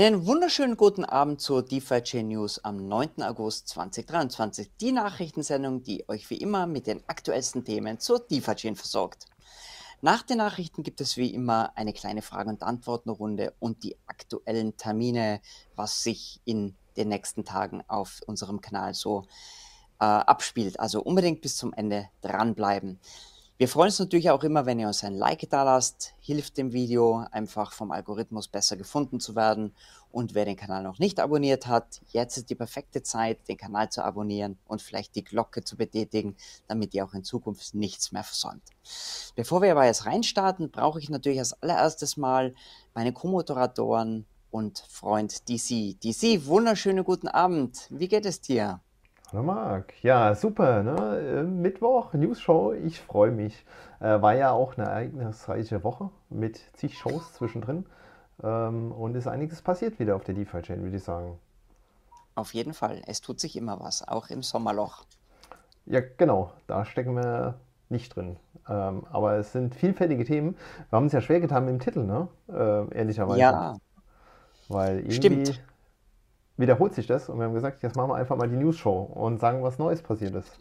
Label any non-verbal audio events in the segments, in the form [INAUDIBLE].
Einen wunderschönen guten Abend zur DeFi Chain News am 9. August 2023. Die Nachrichtensendung, die euch wie immer mit den aktuellsten Themen zur DeFi Chain versorgt. Nach den Nachrichten gibt es wie immer eine kleine Frage- und Antwortenrunde und die aktuellen Termine, was sich in den nächsten Tagen auf unserem Kanal so äh, abspielt. Also unbedingt bis zum Ende dranbleiben. Wir freuen uns natürlich auch immer, wenn ihr uns ein Like da lasst. Hilft dem Video einfach vom Algorithmus besser gefunden zu werden. Und wer den Kanal noch nicht abonniert hat, jetzt ist die perfekte Zeit, den Kanal zu abonnieren und vielleicht die Glocke zu betätigen, damit ihr auch in Zukunft nichts mehr versäumt. Bevor wir aber jetzt reinstarten, brauche ich natürlich als allererstes mal meine Co-Moderatoren und Freund DC. DC, wunderschönen guten Abend. Wie geht es dir? Hallo Marc. Ja, super. Ne? Äh, Mittwoch, News-Show. Ich freue mich. Äh, war ja auch eine ereignisreiche Woche mit zig Shows zwischendrin. Ähm, und ist einiges passiert wieder auf der DeFi-Chain, würde ich sagen. Auf jeden Fall. Es tut sich immer was, auch im Sommerloch. Ja, genau. Da stecken wir nicht drin. Ähm, aber es sind vielfältige Themen. Wir haben es ja schwer getan mit dem Titel, ne? Äh, ehrlicherweise. Ja. Weil irgendwie Stimmt wiederholt sich das und wir haben gesagt, jetzt machen wir einfach mal die News-Show und sagen, was Neues passiert ist.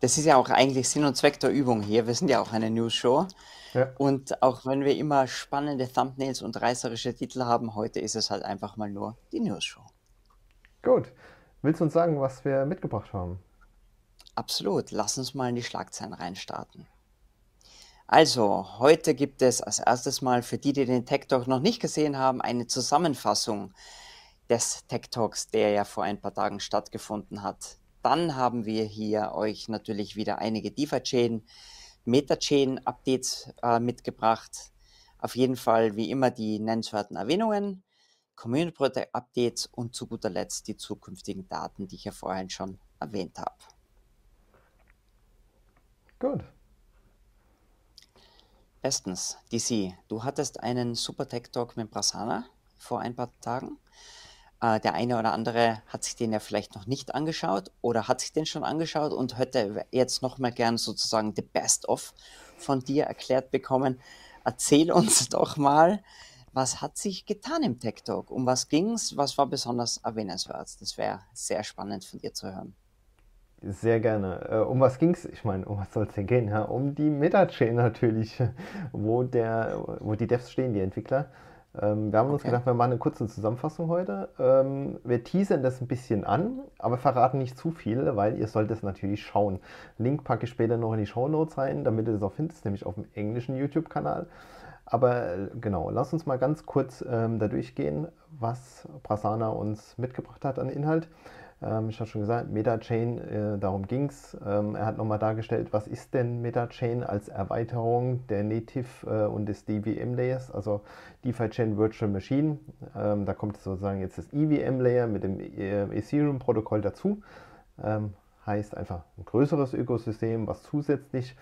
Das ist ja auch eigentlich Sinn und Zweck der Übung hier. Wir sind ja auch eine News-Show. Ja. Und auch wenn wir immer spannende Thumbnails und reißerische Titel haben, heute ist es halt einfach mal nur die News-Show. Gut. Willst du uns sagen, was wir mitgebracht haben? Absolut. Lass uns mal in die Schlagzeilen reinstarten. Also, heute gibt es als erstes mal für die, die den Tech Talk noch nicht gesehen haben, eine Zusammenfassung des Tech Talks, der ja vor ein paar Tagen stattgefunden hat. Dann haben wir hier euch natürlich wieder einige DeFi-Chain, Meta-Chain-Updates äh, mitgebracht. Auf jeden Fall wie immer die nennenswerten Erwähnungen, Community Project Updates und zu guter Letzt die zukünftigen Daten, die ich ja vorhin schon erwähnt habe. Gut. Bestens, DC, du hattest einen Super Tech Talk mit Brasana vor ein paar Tagen. Äh, der eine oder andere hat sich den ja vielleicht noch nicht angeschaut oder hat sich den schon angeschaut und hätte jetzt noch mal gern sozusagen the best of von dir erklärt bekommen. Erzähl uns [LAUGHS] doch mal, was hat sich getan im Tech Talk? Um was ging es? Was war besonders erwähnenswert? Das wäre sehr spannend von dir zu hören. Sehr gerne. Äh, um was ging es? Ich meine, um was soll es denn gehen? Ja, um die Meta-Chain natürlich, [LAUGHS] wo, der, wo die Devs stehen, die Entwickler. Ähm, wir haben uns gedacht, wir machen eine kurze Zusammenfassung heute. Ähm, wir teasern das ein bisschen an, aber verraten nicht zu viel, weil ihr sollt es natürlich schauen. Link packe ich später noch in die Show Notes rein, damit ihr das auch findet, nämlich auf dem englischen YouTube-Kanal. Aber äh, genau, lass uns mal ganz kurz ähm, da durchgehen, was Prasanna uns mitgebracht hat an Inhalt. Ähm, ich habe schon gesagt, MetaChain, äh, darum ging es. Ähm, er hat nochmal dargestellt, was ist denn MetaChain als Erweiterung der Native äh, und des DVM-Layers, also DeFi Chain Virtual Machine. Ähm, da kommt sozusagen jetzt das EVM-Layer mit dem äh, Ethereum-Protokoll dazu. Ähm, heißt einfach ein größeres Ökosystem, was zusätzlich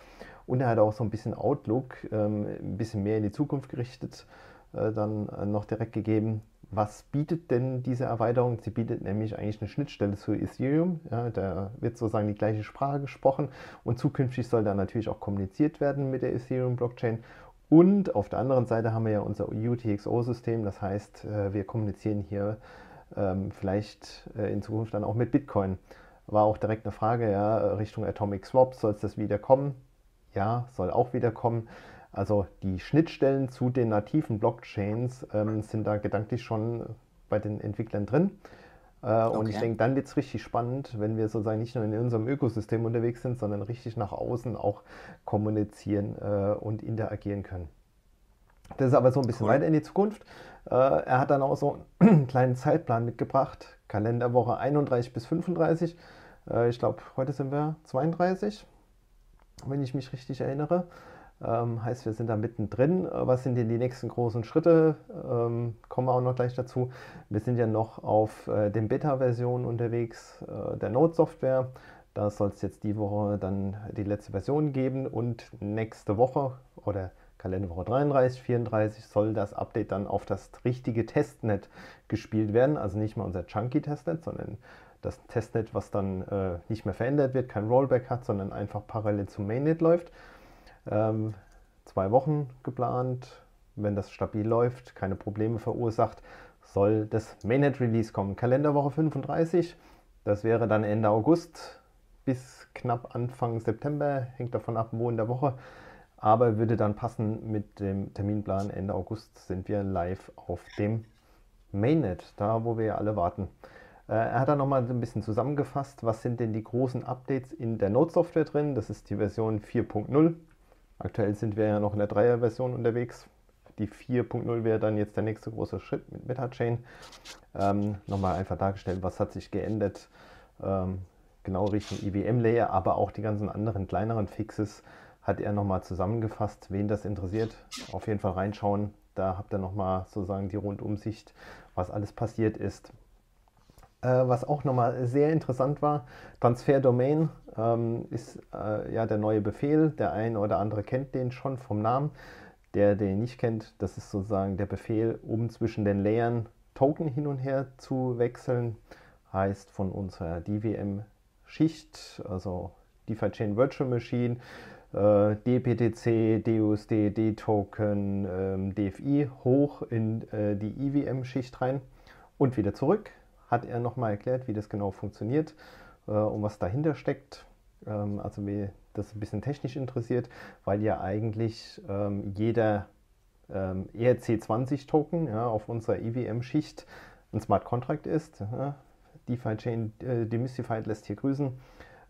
und er hat auch so ein bisschen Outlook, ähm, ein bisschen mehr in die Zukunft gerichtet, äh, dann äh, noch direkt gegeben was bietet denn diese Erweiterung? Sie bietet nämlich eigentlich eine Schnittstelle zu Ethereum. Ja, da wird sozusagen die gleiche Sprache gesprochen und zukünftig soll da natürlich auch kommuniziert werden mit der Ethereum-Blockchain. Und auf der anderen Seite haben wir ja unser UTXO-System, das heißt, äh, wir kommunizieren hier ähm, vielleicht äh, in Zukunft dann auch mit Bitcoin. War auch direkt eine Frage, ja, Richtung Atomic Swap, soll es das wieder kommen? Ja, soll auch wieder kommen. Also die Schnittstellen zu den nativen Blockchains ähm, sind da gedanklich schon bei den Entwicklern drin. Äh, okay. Und ich denke, dann wird es richtig spannend, wenn wir sozusagen nicht nur in unserem Ökosystem unterwegs sind, sondern richtig nach außen auch kommunizieren äh, und interagieren können. Das ist aber so ein bisschen cool. weiter in die Zukunft. Äh, er hat dann auch so einen [CLEARS THROAT] kleinen Zeitplan mitgebracht. Kalenderwoche 31 bis 35. Äh, ich glaube, heute sind wir 32, wenn ich mich richtig erinnere. Ähm, heißt, wir sind da mittendrin. Was sind denn die nächsten großen Schritte? Ähm, kommen wir auch noch gleich dazu. Wir sind ja noch auf äh, den Beta-Versionen unterwegs äh, der Node-Software. Da soll es jetzt die Woche dann die letzte Version geben und nächste Woche oder Kalenderwoche 33, 34 soll das Update dann auf das richtige Testnet gespielt werden. Also nicht mal unser Chunky Testnet, sondern das Testnet, was dann äh, nicht mehr verändert wird, kein Rollback hat, sondern einfach parallel zum Mainnet läuft. Ähm, zwei Wochen geplant. wenn das stabil läuft, keine Probleme verursacht, soll das Mainnet Release kommen. Kalenderwoche 35, das wäre dann Ende August bis knapp Anfang September, hängt davon ab, wo in der Woche. Aber würde dann passen mit dem Terminplan Ende August sind wir live auf dem Mainnet, da wo wir alle warten. Äh, er hat dann nochmal ein bisschen zusammengefasst, was sind denn die großen Updates in der Node-Software drin. Das ist die Version 4.0. Aktuell sind wir ja noch in der 3er-Version unterwegs. Die 4.0 wäre dann jetzt der nächste große Schritt mit MetaChain. Ähm, nochmal einfach dargestellt, was hat sich geändert. Ähm, genau Richtung IBM-Layer, aber auch die ganzen anderen kleineren Fixes hat er nochmal zusammengefasst. Wen das interessiert, auf jeden Fall reinschauen. Da habt ihr nochmal sozusagen die Rundumsicht, was alles passiert ist. Äh, was auch nochmal sehr interessant war, Transfer Domain ähm, ist äh, ja der neue Befehl. Der eine oder andere kennt den schon vom Namen. Der, den nicht kennt, das ist sozusagen der Befehl, um zwischen den Layern Token hin und her zu wechseln. Heißt von unserer DVM-Schicht, also DeFi Chain Virtual Machine, äh, DPTC, DUSD, D-Token, ähm, DFI hoch in äh, die IWM-Schicht rein und wieder zurück. Hat er nochmal erklärt, wie das genau funktioniert äh, und was dahinter steckt. Ähm, also wie das ein bisschen technisch interessiert, weil ja eigentlich ähm, jeder ähm, ERC20-Token ja, auf unserer IWM-Schicht ein Smart Contract ist. Ja. DeFi Chain äh, Demystified lässt hier grüßen.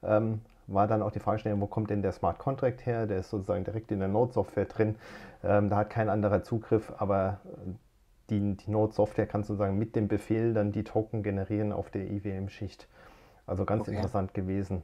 Ähm, war dann auch die Fragestellung, wo kommt denn der Smart Contract her? Der ist sozusagen direkt in der Node-Software drin. Ähm, da hat kein anderer Zugriff, aber äh, die, die Node-Software kann sozusagen mit dem Befehl dann die Token generieren auf der IWM-Schicht. Also ganz okay. interessant gewesen.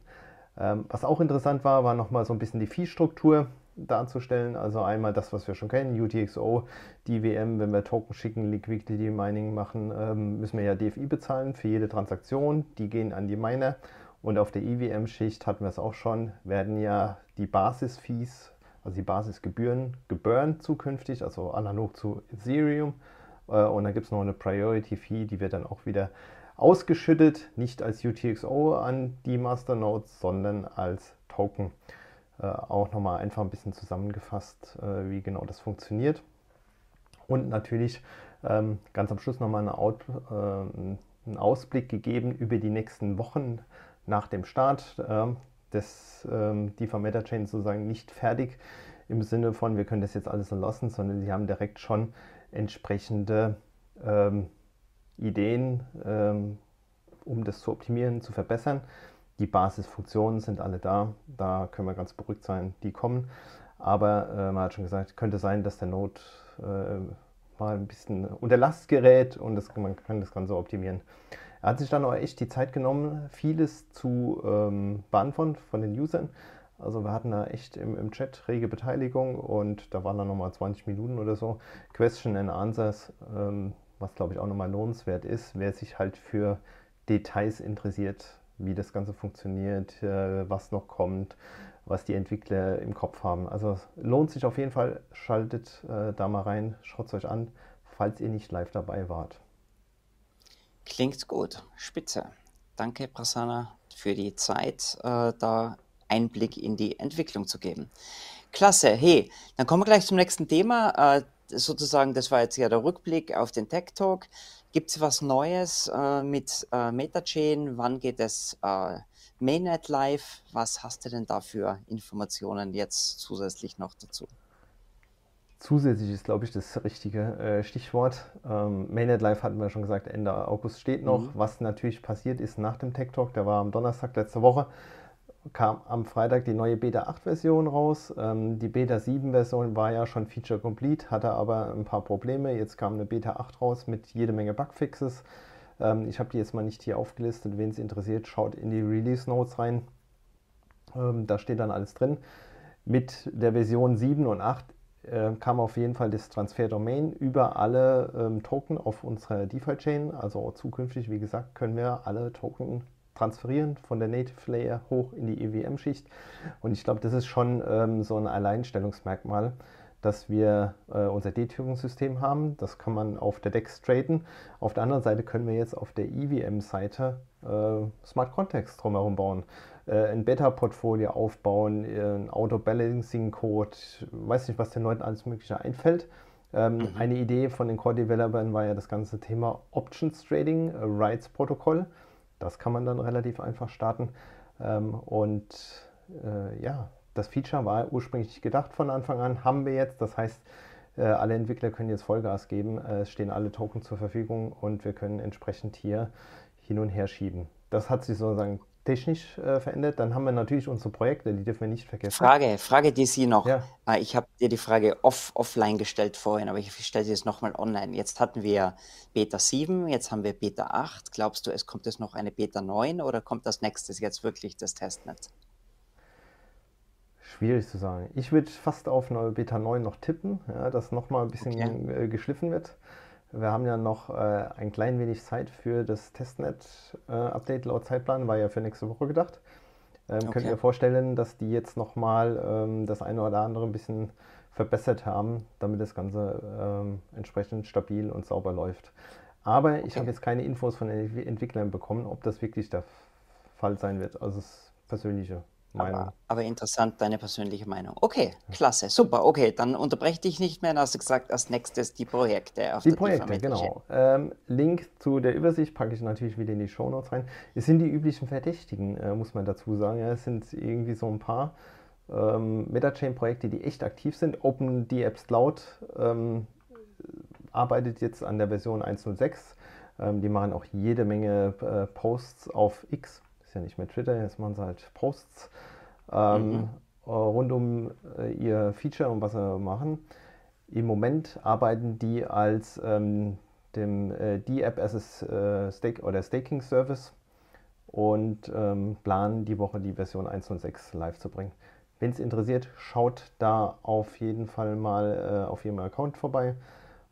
Ähm, was auch interessant war, war nochmal so ein bisschen die Fee-Struktur darzustellen. Also einmal das, was wir schon kennen, UTXO, DWM, wenn wir Token schicken, Liquidity Mining machen, ähm, müssen wir ja DFI bezahlen für jede Transaktion. Die gehen an die Miner und auf der IWM-Schicht hatten wir es auch schon, werden ja die Basis-Fees, also die Basisgebühren, geburnt zukünftig, also analog zu Ethereum. Äh, und dann gibt es noch eine Priority-Fee, die wird dann auch wieder ausgeschüttet, nicht als UTXO an die Masternodes, sondern als Token. Äh, auch nochmal einfach ein bisschen zusammengefasst, äh, wie genau das funktioniert. Und natürlich ähm, ganz am Schluss nochmal eine Out, äh, einen Ausblick gegeben über die nächsten Wochen, nach dem Start äh, des ähm, DeFi MetaChain sozusagen nicht fertig im Sinne von, wir können das jetzt alles so lassen, sondern sie haben direkt schon entsprechende ähm, Ideen, ähm, um das zu optimieren, zu verbessern. Die Basisfunktionen sind alle da, da können wir ganz beruhigt sein, die kommen. Aber äh, man hat schon gesagt, könnte sein, dass der Node äh, mal ein bisschen unter Last gerät und das, man kann das Ganze optimieren. Er hat sich dann auch echt die Zeit genommen, vieles zu ähm, beantworten von den Usern. Also wir hatten da echt im, im Chat rege Beteiligung und da waren dann nochmal 20 Minuten oder so Question and Answers, ähm, was glaube ich auch nochmal lohnenswert ist, wer sich halt für Details interessiert, wie das Ganze funktioniert, äh, was noch kommt, was die Entwickler im Kopf haben. Also lohnt sich auf jeden Fall, schaltet äh, da mal rein, schaut es euch an, falls ihr nicht live dabei wart. Klingt gut, spitze. Danke, Prasanna, für die Zeit, äh, da Einblick in die Entwicklung zu geben. Klasse, hey, dann kommen wir gleich zum nächsten Thema. Äh, sozusagen, das war jetzt ja der Rückblick auf den Tech Talk. Gibt es was Neues äh, mit äh, MetaChain? Wann geht es äh, Mainnet live? Was hast du denn da für Informationen jetzt zusätzlich noch dazu? Zusätzlich ist, glaube ich, das richtige äh, Stichwort. Ähm, Mainnet Live hatten wir schon gesagt, Ende August steht noch. Mhm. Was natürlich passiert ist nach dem Tech Talk, der war am Donnerstag letzte Woche, kam am Freitag die neue Beta 8 Version raus. Ähm, die Beta 7 Version war ja schon Feature Complete, hatte aber ein paar Probleme. Jetzt kam eine Beta 8 raus mit jede Menge Bugfixes. Ähm, ich habe die jetzt mal nicht hier aufgelistet. Wen es interessiert, schaut in die Release Notes rein. Ähm, da steht dann alles drin. Mit der Version 7 und 8 äh, kam auf jeden Fall das Transfer-Domain über alle ähm, Token auf unserer DeFi-Chain. Also zukünftig, wie gesagt, können wir alle Token transferieren von der Native Layer hoch in die EVM-Schicht. Und ich glaube, das ist schon ähm, so ein Alleinstellungsmerkmal, dass wir äh, unser D-Türen-System haben. Das kann man auf der DEX traden. Auf der anderen Seite können wir jetzt auf der EVM-Seite äh, Smart Contacts drumherum bauen äh, ein Beta-Portfolio aufbauen, äh, ein Auto-Balancing-Code, weiß nicht, was den Leuten alles Mögliche einfällt. Ähm, mhm. Eine Idee von den Core-Developern war ja das ganze Thema Options Trading, äh, Rights Protokoll. Das kann man dann relativ einfach starten. Ähm, und äh, ja, das Feature war ursprünglich gedacht von Anfang an, haben wir jetzt. Das heißt, äh, alle Entwickler können jetzt Vollgas geben, äh, es stehen alle Token zur Verfügung und wir können entsprechend hier hin und her schieben. Das hat sich sozusagen technisch äh, verändert. Dann haben wir natürlich unsere Projekte, die dürfen wir nicht vergessen. Frage, Frage, die Sie noch. Ja. Ah, ich habe dir die Frage off, offline gestellt vorhin, aber ich stelle sie jetzt nochmal online. Jetzt hatten wir Beta 7, jetzt haben wir Beta 8. Glaubst du, es kommt jetzt noch eine Beta 9 oder kommt das nächstes jetzt wirklich das Testnet? Schwierig zu sagen. Ich würde fast auf eine Beta 9 noch tippen, ja, dass nochmal ein bisschen okay. Äh, geschliffen wird. Wir haben ja noch äh, ein klein wenig Zeit für das Testnet-Update äh, laut Zeitplan, war ja für nächste Woche gedacht. Ähm, okay. Könnt ihr vorstellen, dass die jetzt nochmal ähm, das eine oder andere ein bisschen verbessert haben, damit das Ganze ähm, entsprechend stabil und sauber läuft. Aber okay. ich habe jetzt keine Infos von den Entwicklern bekommen, ob das wirklich der Fall sein wird. Also das persönliche. Aber, aber, interessant, deine persönliche Meinung. Okay, klasse, super. Okay, dann unterbreche dich nicht mehr. Dann hast du gesagt, als nächstes die Projekte. die Projekte, genau. Ähm, Link zu der Übersicht packe ich natürlich wieder in die Show Notes rein. Es sind die üblichen Verdächtigen, äh, muss man dazu sagen. Ja, es sind irgendwie so ein paar ähm, Metachain-Projekte, die echt aktiv sind. OpenDApps Cloud ähm, arbeitet jetzt an der Version 1.06. Ähm, die machen auch jede Menge äh, Posts auf X ist ja nicht mehr Twitter, jetzt machen sie halt Posts ähm, mhm. Äh, rund um äh, ihr Feature und was sie machen. Im Moment arbeiten die als ähm, dem äh, D-App as a äh, Stake oder Staking Service und ähm, planen die Woche die Version 1.6 live zu bringen. Wenn es interessiert, schaut da auf jeden Fall mal äh, auf ihrem Account vorbei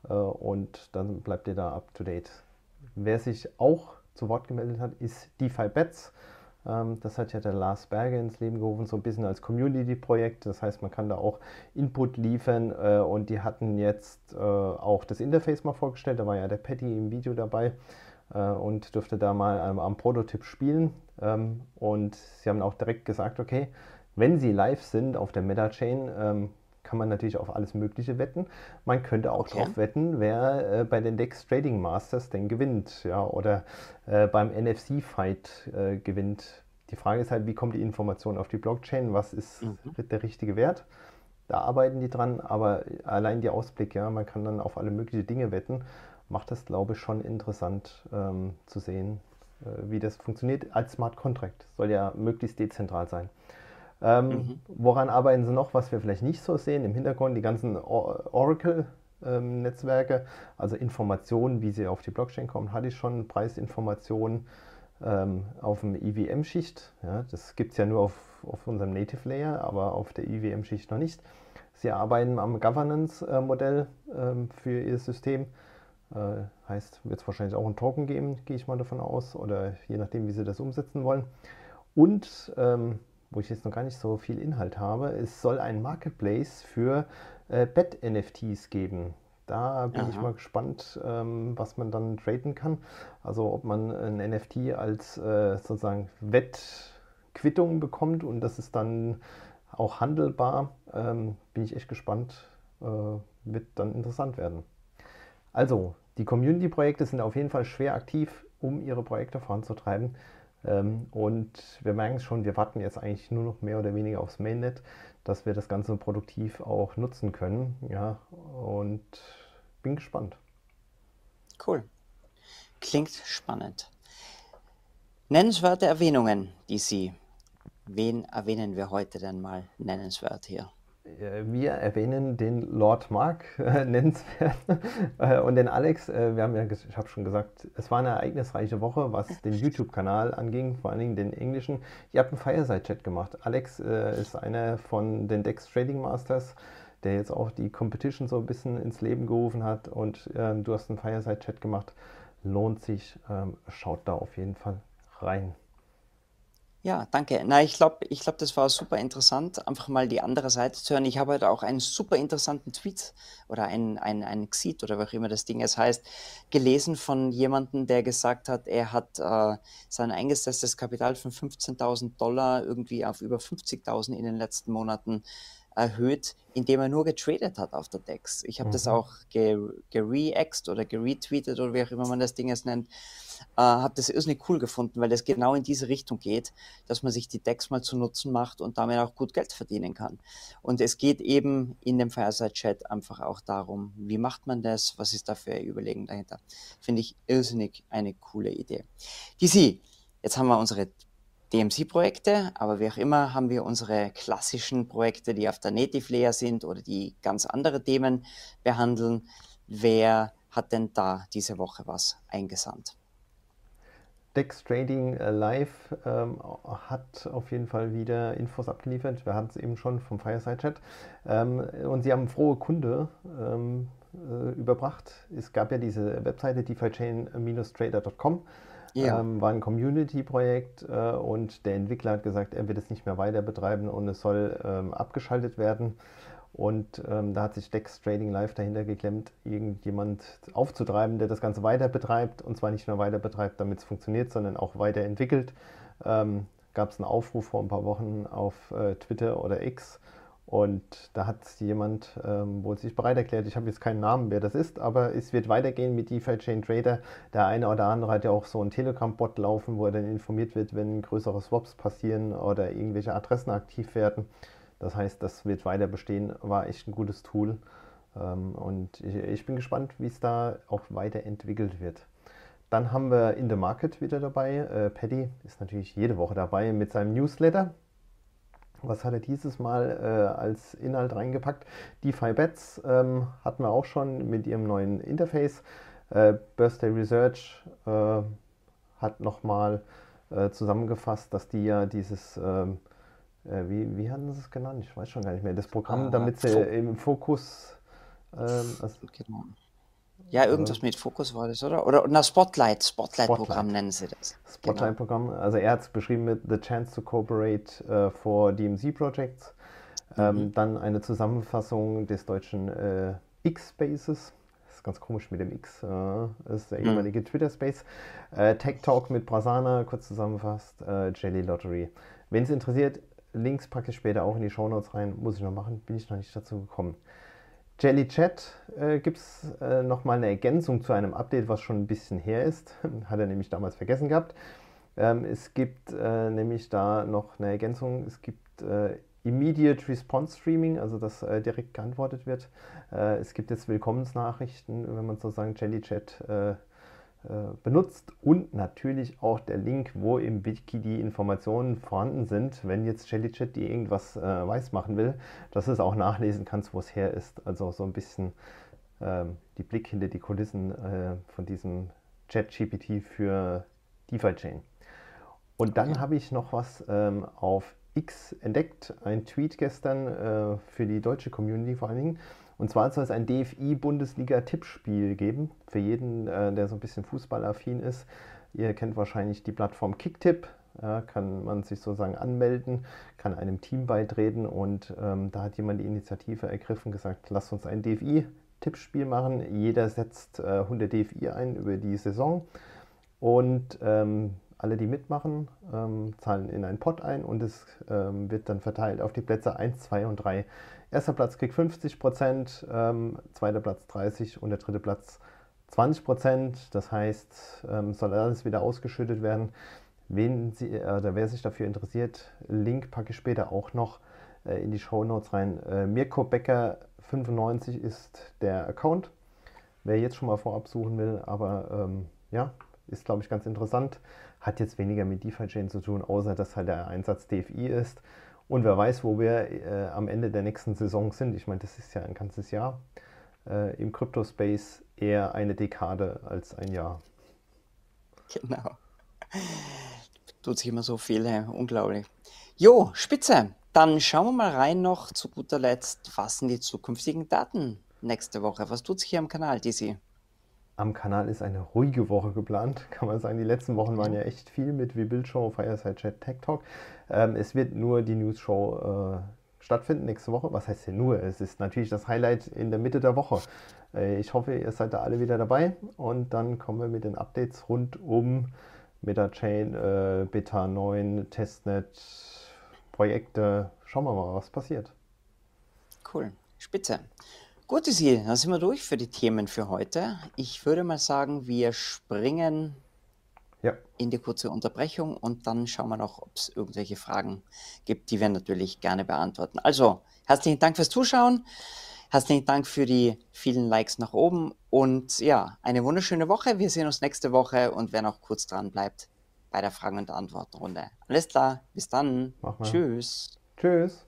äh, und dann bleibt ihr da up to date. Wer sich auch zu Wort gemeldet hat, ist DeFi Bets. Ähm, das hat ja der Lars Berger ins Leben gerufen, so ein bisschen als Community-Projekt. Das heißt, man kann da auch Input liefern äh, und die hatten jetzt äh, auch das Interface mal vorgestellt. Da war ja der Patty im Video dabei äh, und durfte da mal am Prototyp spielen. Ähm, und sie haben auch direkt gesagt, okay, wenn sie live sind auf der Meta-Chain, ähm, kann man natürlich auf alles Mögliche wetten. Man könnte auch okay. drauf wetten, wer äh, bei den Dex Trading Masters denn gewinnt, ja, oder äh, beim NFC Fight äh, gewinnt. Die Frage ist halt, wie kommt die Information auf die Blockchain? Was ist mhm. der richtige Wert? Da arbeiten die dran, aber allein die Ausblick, ja, man kann dann auf alle möglichen Dinge wetten, macht das, glaube ich, schon interessant ähm, zu sehen, äh, wie das funktioniert als Smart Contract. Soll ja möglichst dezentral sein. Ähm, mhm. Woran arbeiten sie noch, was wir vielleicht nicht so sehen? Im Hintergrund die ganzen Oracle-Netzwerke, ähm, also Informationen, wie sie auf die Blockchain kommen, hatte ich schon Preisinformationen ähm, auf dem EVM-Schicht. Ja, das gibt es ja nur auf, auf unserem Native Layer, aber auf der EVM-Schicht noch nicht. Sie arbeiten am Governance-Modell ähm, für ihr System. Äh, heißt, wird es wahrscheinlich auch einen Token geben, gehe ich mal davon aus, oder je nachdem, wie sie das umsetzen wollen. Und ähm, wo ich jetzt noch gar nicht so viel Inhalt habe, es soll ein Marketplace für äh, Bett-NFTs geben. Da bin Aha. ich mal gespannt, ähm, was man dann traden kann. Also ob man ein NFT als äh, sozusagen Wettquittung bekommt und das ist dann auch handelbar. Ähm, bin ich echt gespannt. Äh, wird dann interessant werden. Also, die Community-Projekte sind auf jeden Fall schwer aktiv, um ihre Projekte voranzutreiben. Ähm, und wir merken es schon, wir warten jetzt eigentlich nur noch mehr oder weniger aufs Mainnet, dass wir das Ganze produktiv auch nutzen können. Ja, und bin gespannt. Cool. Klingt spannend. Nennenswerte Erwähnungen, die Sie. Wen erwähnen wir heute denn mal nennenswert hier? Äh, wir erwähnen den Lord Mark, [LAUGHS] äh, nennenswert, [LAUGHS] äh, und den Alex. Äh, wir haben ja, ich habe schon gesagt, es war eine ereignisreiche Woche, was den YouTube-Kanal anging, vor allen Dingen den englischen. Ihr habt einen Fireside-Chat gemacht. Alex äh, ist einer von den Dex Trading Masters, der jetzt auch die Competition so ein bisschen ins Leben gerufen hat. Und ähm, du hast einen Fireside-Chat gemacht. Lohnt sich, ähm, schaut da auf jeden Fall rein. Ja, danke. Na, ich glaube, ich glaube, das war super interessant, einfach mal die andere Seite zu hören. Ich habe heute auch einen super interessanten Tweet oder ein, ein, ein Xeed oder wie auch immer das Ding es heißt, gelesen von jemandem, der gesagt hat, er hat äh, sein eingesetztes Kapital von 15.000 Dollar irgendwie auf über 50.000 in den letzten Monaten erhöht, indem er nur getradet hat auf der DEX. Ich habe mhm. das auch gereaxt ge oder geretweetet oder wie auch immer man das Ding jetzt nennt. Äh, habe das irrsinnig cool gefunden, weil das genau in diese Richtung geht, dass man sich die DEX mal zu Nutzen macht und damit auch gut Geld verdienen kann. Und es geht eben in dem Fireside-Chat einfach auch darum, wie macht man das, was ist da für Überlegen dahinter. Finde ich irrsinnig eine coole Idee. DC, jetzt haben wir unsere DMC-Projekte, aber wie auch immer haben wir unsere klassischen Projekte, die auf der Native Layer sind oder die ganz andere Themen behandeln. Wer hat denn da diese Woche was eingesandt? Dex Trading äh, Live ähm, hat auf jeden Fall wieder Infos abgeliefert. Wir hatten es eben schon vom Fireside Chat. Ähm, und sie haben frohe Kunde ähm, äh, überbracht. Es gab ja diese Webseite defichain-trader.com. Ja. Ähm, war ein Community-Projekt äh, und der Entwickler hat gesagt, er wird es nicht mehr weiter betreiben und es soll ähm, abgeschaltet werden. Und ähm, da hat sich Dex Trading Live dahinter geklemmt, irgendjemand aufzutreiben, der das Ganze weiter betreibt und zwar nicht nur weiter betreibt, damit es funktioniert, sondern auch weiterentwickelt. Ähm, Gab es einen Aufruf vor ein paar Wochen auf äh, Twitter oder X und da hat jemand ähm, wohl sich bereit erklärt, ich habe jetzt keinen Namen, wer das ist, aber es wird weitergehen mit DeFi Chain Trader. Der eine oder andere hat ja auch so einen Telegram-Bot laufen, wo er dann informiert wird, wenn größere Swaps passieren oder irgendwelche Adressen aktiv werden. Das heißt, das wird weiter bestehen, war echt ein gutes Tool. Ähm, und ich, bin gespannt, wie es da auch weiterentwickelt wird. Dann haben wir In the Market wieder dabei. Äh, Paddy ist natürlich jede Woche dabei mit seinem Newsletter. Was hat er dieses Mal äh, als Inhalt reingepackt? DeFi Bets ähm, hatten wir auch schon mit ihrem neuen Interface. Äh, Birthday Research äh, hat nochmal äh, zusammengefasst, dass die ja dieses, ähm, äh, wie, wie hatten sie es genannt? Ich weiß schon gar nicht mehr. Das Programm, ah, damit sie im Fokus. Ähm, also, genau. Ja, irgendwas mit Fokus war das, oder? Oder na, Spotlight, Spotlight-Programm Spotlight. nennen sie das. Spotlight-Programm, genau. also er hat es beschrieben mit The Chance to Cooperate uh, for DMZ Projects. Ähm, mhm. Ähm, dann eine Zusammenfassung des deutschen äh, X-Spaces. Das ist ganz komisch mit dem X. Äh, das ist der mhm. ehemalige mhm. Twitter-Space. Äh, Tech Talk mit Brasana, kurz zusammengefasst. Äh, Jelly Lottery. Wenn es interessiert, Links packe ich später auch in die Show Notes rein. Muss ich noch machen, bin ich noch nicht dazu gekommen. Jelly Chat äh, gibt es äh, nochmal eine Ergänzung zu einem Update, was schon ein bisschen her ist. [LAUGHS] Hat er nämlich damals vergessen gehabt. Ähm, es gibt äh, nämlich da noch eine Ergänzung. Es gibt äh, Immediate Response Streaming, also dass äh, direkt geantwortet wird. Äh, es gibt jetzt Willkommensnachrichten, wenn man sozusagen Jelly Chat äh, benutzt und natürlich auch der Link, wo im Wiki die Informationen vorhanden sind, wenn jetzt JellyChat die irgendwas äh, weiß machen will, dass du es auch nachlesen kannst, wo es her ist. Also so ein bisschen ähm, die Blick hinter die Kulissen äh, von diesem Chat-GPT für DeFi-Chain. Und dann okay. habe ich noch was ähm, auf X entdeckt, ein Tweet gestern äh, für die deutsche Community vor allen Dingen. Und zwar soll es ein DFI-Bundesliga-Tippspiel geben, für jeden, äh, der so ein bisschen fußballaffin ist. Ihr kennt wahrscheinlich die Plattform Kicktip. Ja, kann man sich sozusagen anmelden, kann einem Team beitreten und ähm, da hat jemand die Initiative ergriffen, gesagt, lasst uns ein DFI-Tippspiel machen. Jeder setzt äh, 100 DFI ein über die Saison und ähm, alle, die mitmachen, ähm, zahlen in einen Pot ein und es ähm, wird dann verteilt auf die Plätze 1, 2 und 3. Erster Platz kriegt 50 Prozent, ähm, zweiter Platz 30% und der dritte Platz 20 Prozent. Das heißt, ähm, soll alles wieder ausgeschüttet werden. Wen Sie, äh, wer sich dafür interessiert, Link packe ich später auch noch äh, in die Show Notes rein. Äh, Mirko Becker 95 ist der Account. Wer jetzt schon mal vorab suchen will, aber ähm, ja, ist glaube ich ganz interessant. Hat jetzt weniger mit DeFi-Chain zu tun, außer dass halt der Einsatz DFI ist. Und wer weiß, wo wir äh, am Ende der nächsten Saison sind. Ich meine, das ist ja ein ganzes Jahr. Äh, Im Crypto-Space eher eine Dekade als ein Jahr. Genau. Tut sich immer so viel, hey. unglaublich. Jo, spitze. Dann schauen wir mal rein noch zu guter Letzt, was sind die zukünftigen Daten nächste Woche? Was tut sich hier am Kanal, Dizzy? Am Kanal ist eine ruhige Woche geplant, [LAUGHS] kann man sagen. Die letzten Wochen waren ja echt viel mit wie Bildshow, Fireside Chat, Tech Talk. Ähm, es wird nur die News Show äh, stattfinden nächste Woche. Was heißt denn nur? Es ist natürlich das Highlight in der Mitte der Woche. Äh, ich hoffe, ihr seid da alle wieder dabei und dann kommen wir mit den Updates rund um MetaChain, äh, Beta 9, Testnet, Projekte. Schauen wir mal, was passiert. Cool. Spitze. Gut, Isi, dann sind wir durch für die Themen für heute. Ich würde mal sagen, wir springen Ja, in die kurze Unterbrechung und dann schauen wir noch, ob es irgendwelche Fragen gibt, die wir natürlich gerne beantworten. Also, herzlichen Dank fürs Zuschauen. Herzlichen Dank für die vielen Likes nach oben und ja, eine wunderschöne Woche. Wir sehen uns nächste Woche und wer noch kurz dran bleibt bei der Fragen- und Antwortenrunde. Alles klar, bis dann. Tschüss. Tschüss.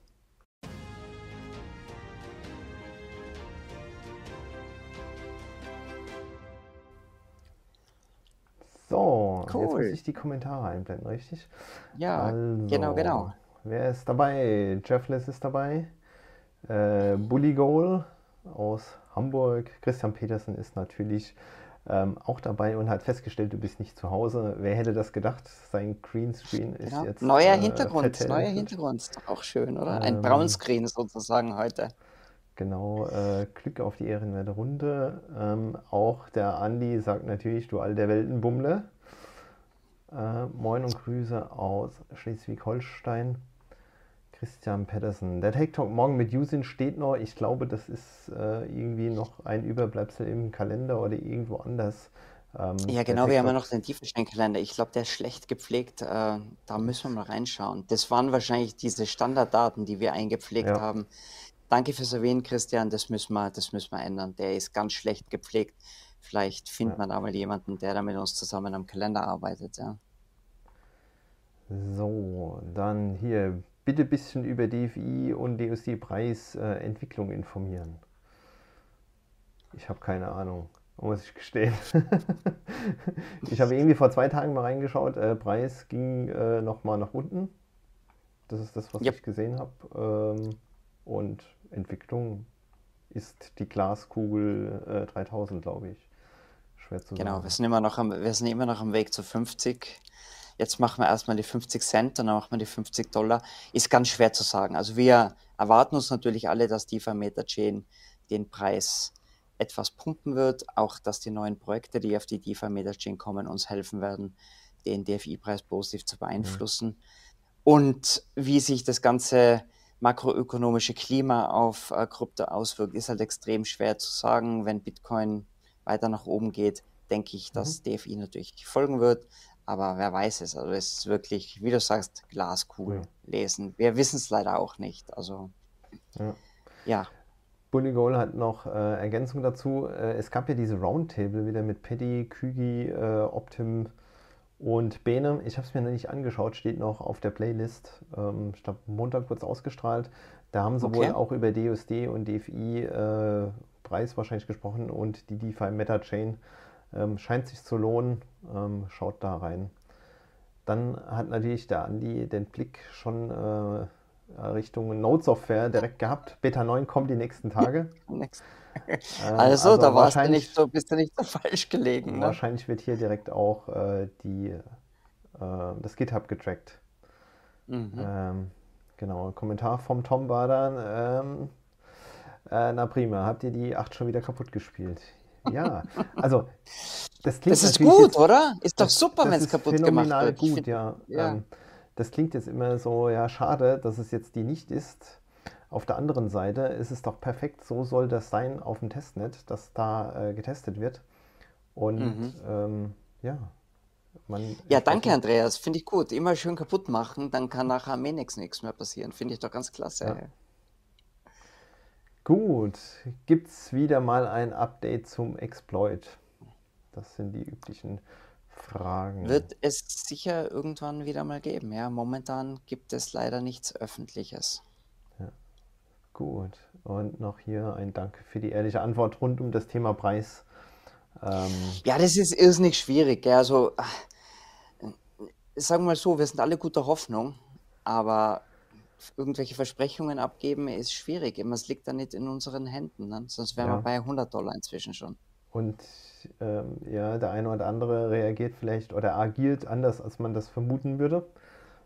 So, jetzt muss Cool. ich die Kommentare einblenden, richtig? Ja, genau, genau. Also, wer ist dabei? Jeffless ist dabei. Äh, Bully Goal aus Hamburg. Christian Petersen ist natürlich ähm, auch dabei und hat festgestellt, du bist nicht zu Hause. Wer hätte das gedacht? Sein Greenscreen ist Genau. jetzt Neuer äh, Hintergrund, neuer vertellt. Hintergrund, ist doch auch schön, oder? Ein Ähm, Brownscreen sozusagen heute. Genau, äh, Glück auf die ehrenwerte Runde. Ähm, auch der Andi sagt natürlich, du alter Weltenbummler. Äh, moin und Grüße aus Schleswig-Holstein. Christian Pedersen. Der Tech Talk morgen mit Yusin steht noch. Ich glaube, das ist äh, irgendwie noch ein Überbleibsel im Kalender oder irgendwo anders. Ähm, Ja, der genau, wir haben ja noch den Tiefensteinkalender. Ich glaube, der ist schlecht gepflegt. Äh, da müssen wir mal reinschauen. Das waren wahrscheinlich diese Standarddaten, die wir eingepflegt ja, haben. Danke fürs Erwähnen, Christian. Das müssen wir, das müssen wir ändern. Der ist ganz schlecht gepflegt. Vielleicht findet ja. man da mal jemanden, der da mit uns zusammen am Kalender arbeitet. Ja. So, dann hier. Bitte ein bisschen über DFI und DSD-Preisentwicklung informieren. Ich habe keine Ahnung, muss ich gestehen. [LAUGHS] Ich habe irgendwie vor zwei Tagen mal reingeschaut. Äh, Preis ging äh, nochmal nach unten. Das ist das, was Yep, ich gesehen habe. Ähm, und Entwicklung ist die Glaskugel äh, 3000, glaube ich. Schwer zu genau. Wir sagen. sind immer noch am, wir sind immer noch am Weg zu 50. Jetzt machen wir erstmal die 50 Cent und dann machen wir die 50 Dollar. Ist ganz schwer zu sagen. Also wir erwarten uns natürlich alle, dass die Vermeter Chain den Preis etwas pumpen wird. Auch, dass die neuen Projekte, die auf die DeFi Meta Chain kommen, uns helfen werden, den DFI-Preis positiv zu Mhm. beeinflussen. Und wie sich das ganze makroökonomische Klima auf äh, Krypto auswirkt, ist halt extrem schwer zu sagen. Wenn Bitcoin weiter nach oben geht, denke ich, Mhm. dass DFI natürlich folgen wird. Aber wer weiß es? Also es ist wirklich, wie du sagst, Glaskugel Ja. lesen. Wir wissen es leider auch nicht. Also Ja. ja, Bully Goal hat noch äh, Ergänzung dazu. Äh, es gab ja diese Roundtable wieder mit Paddy, Kügi, äh, Optim und Bene. Ich habe es mir noch nicht angeschaut, steht noch auf der Playlist. Ähm, ich glaube, Montag es ausgestrahlt. Da haben sie wohl okay. auch über DUSD und DFI äh, Preis wahrscheinlich gesprochen und die DeFi Meta Chain. Ähm, scheint sich zu lohnen. Ähm, schaut da rein. Dann hat natürlich der Andi den Blick schon äh, Richtung Node-Software direkt gehabt. Beta 9 kommt die nächsten Tage. [LAUGHS] Nix. Äh, Also, also da warst du nicht so, bist du nicht so [LAUGHS] falsch gelegen, ne? wahrscheinlich wird hier direkt auch äh, die, äh, das GitHub getrackt. Mhm. Ähm, genau, Kommentar vom Tom war dann, ähm, äh, na prima, habt ihr die 8 schon wieder kaputt gespielt? Ja, [LAUGHS] also das klingt Das ist gut, jetzt, oder? Ist doch super, wenn es kaputt gemacht wird. Gut, ja. ja, Ähm, das klingt jetzt immer so, ja, schade, dass es jetzt die nicht ist. Auf der anderen Seite ist es doch perfekt, so soll das sein auf dem Testnet, dass da äh, getestet wird. Und mhm. ähm, ja, man Ja, danke, Andreas. Finde ich gut. Immer schön kaputt machen, dann kann nachher am nichts nichts mehr passieren. Finde ich doch ganz klasse. ja. Gut, gibt es wieder mal ein Update zum Exploit? Das sind die üblichen Fragen. Wird es sicher irgendwann wieder mal geben. Ja, momentan gibt es leider nichts Öffentliches. Gut. Und noch hier ein Dank für die ehrliche Antwort rund um das Thema Preis. Ähm, Ja, das ist irrsinnig schwierig. Gell? Also, äh, sagen wir mal so, wir sind alle guter Hoffnung, aber irgendwelche Versprechungen abgeben ist schwierig. Immer, Es liegt da nicht in unseren Händen, ne? Sonst wären wir ja, bei 100 Dollar inzwischen schon. und ähm, ja, der eine oder andere reagiert vielleicht oder agiert anders, als man das vermuten würde.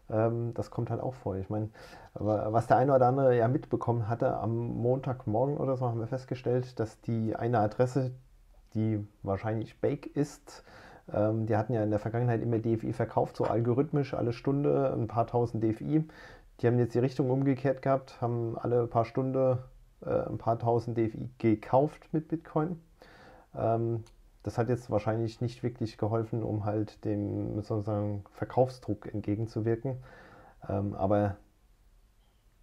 Ähm, das kommt halt auch vor. Ich meine, was der eine oder andere ja mitbekommen hatte, am Montagmorgen oder so haben wir festgestellt, dass die eine Adresse, die wahrscheinlich Bake ist, ähm, die hatten ja in der Vergangenheit immer DFI verkauft, so algorithmisch alle Stunde ein paar tausend DFI. Die haben jetzt die Richtung umgekehrt gehabt, haben alle paar Stunde äh, ein paar tausend DFI gekauft mit Bitcoin. Ähm, das hat jetzt wahrscheinlich nicht wirklich geholfen, um halt dem sozusagen Verkaufsdruck entgegenzuwirken. Ähm, aber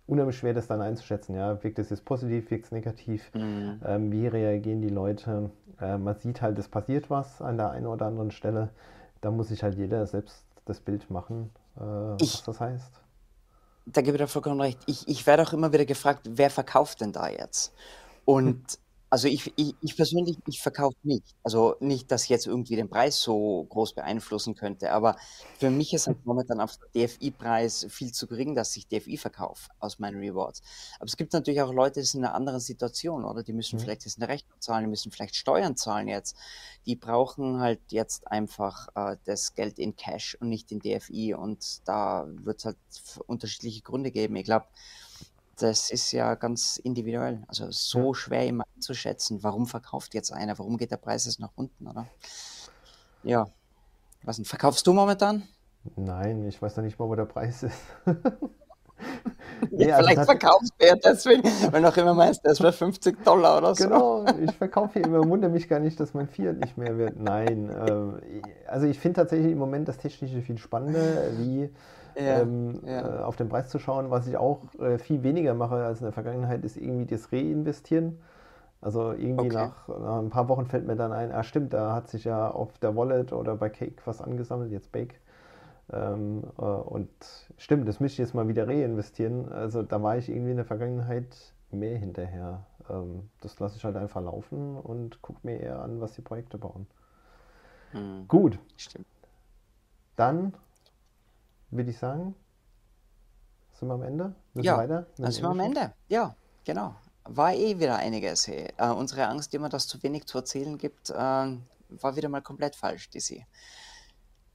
unheimlich schwer, das dann einzuschätzen. Ja? Wirkt es jetzt positiv, wirkt es negativ? Mhm. Ähm, wie reagieren die Leute? Äh, man sieht halt, es passiert was an der einen oder anderen Stelle. Da muss sich halt jeder selbst das Bild machen, äh, ich, was das heißt. Da gebe ich dir vollkommen recht. Ich, ich werde auch immer wieder gefragt, wer verkauft denn da jetzt? Und [LAUGHS] Also ich, ich, ich persönlich, ich verkaufe nicht. Also nicht, dass ich jetzt irgendwie den Preis so groß beeinflussen könnte, aber für mich ist halt [LAUGHS] momentan auf der DFI-Preis viel zu gering, dass ich DFI verkaufe aus meinen Rewards. Aber es gibt natürlich auch Leute, die sind in einer anderen Situation, oder? Die müssen mhm. vielleicht jetzt eine Rechnung zahlen, die müssen vielleicht Steuern zahlen jetzt. Die brauchen halt jetzt einfach äh, das Geld in Cash und nicht in DFI und da wird es halt unterschiedliche Gründe geben. Ich glaube, das ist ja ganz individuell. Also so schwer immer einzuschätzen, warum verkauft jetzt einer, warum geht der Preis jetzt nach unten, oder? Ja. Was denn, verkaufst du momentan? Nein, ich weiß noch nicht mal, wo der Preis ist. [LAUGHS] nee, ja, also vielleicht verkaufst du ja deswegen, wenn du auch immer meinst, das wäre 50 Dollar oder so. Genau, ich verkaufe hier immer, wundere mich gar nicht, dass mein Fiat nicht mehr wird. Nein, äh, also ich finde tatsächlich im Moment das Technische viel spannender, wie ja, ähm, ja. Äh, auf den Preis zu schauen. Was ich auch äh, viel weniger mache als in der Vergangenheit, ist irgendwie das Reinvestieren. Also irgendwie okay. nach, nach, ein paar Wochen fällt mir dann ein, ah stimmt, da hat sich ja auf der Wallet oder bei Cake was angesammelt, jetzt Bake. Ähm, äh, und stimmt, das müsste ich jetzt mal wieder reinvestieren. Also da war ich irgendwie in der Vergangenheit mehr hinterher. Ähm, das lasse ich halt einfach laufen und gucke mir eher an, was die Projekte bauen. Hm. Gut. Stimmt. Dann würde ich sagen. Sind wir am Ende? Müssen ja, weiter? dann sind wir am Ende. Ja, genau. War eh wieder einiges. Hey. Äh, unsere Angst, immer, dass es zu wenig zu erzählen gibt, äh, war wieder mal komplett falsch, Dizzy.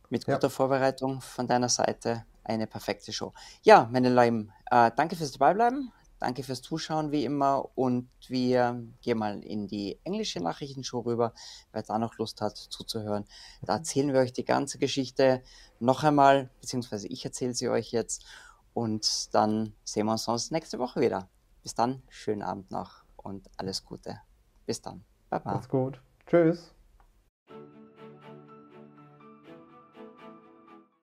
Mit guter ja. Vorbereitung von deiner Seite eine perfekte Show. Ja, meine Lieben, äh, danke fürs Dabeibleiben. Danke fürs Zuschauen wie immer und wir gehen mal in die englische Nachrichtenshow rüber, wer da noch Lust hat zuzuhören. Da mhm. erzählen wir euch die ganze Geschichte noch einmal, beziehungsweise ich erzähle sie euch jetzt und dann sehen wir uns sonst nächste Woche wieder. Bis dann, schönen Abend noch und alles Gute. Bis dann. Bye bye. Macht's gut. Tschüss.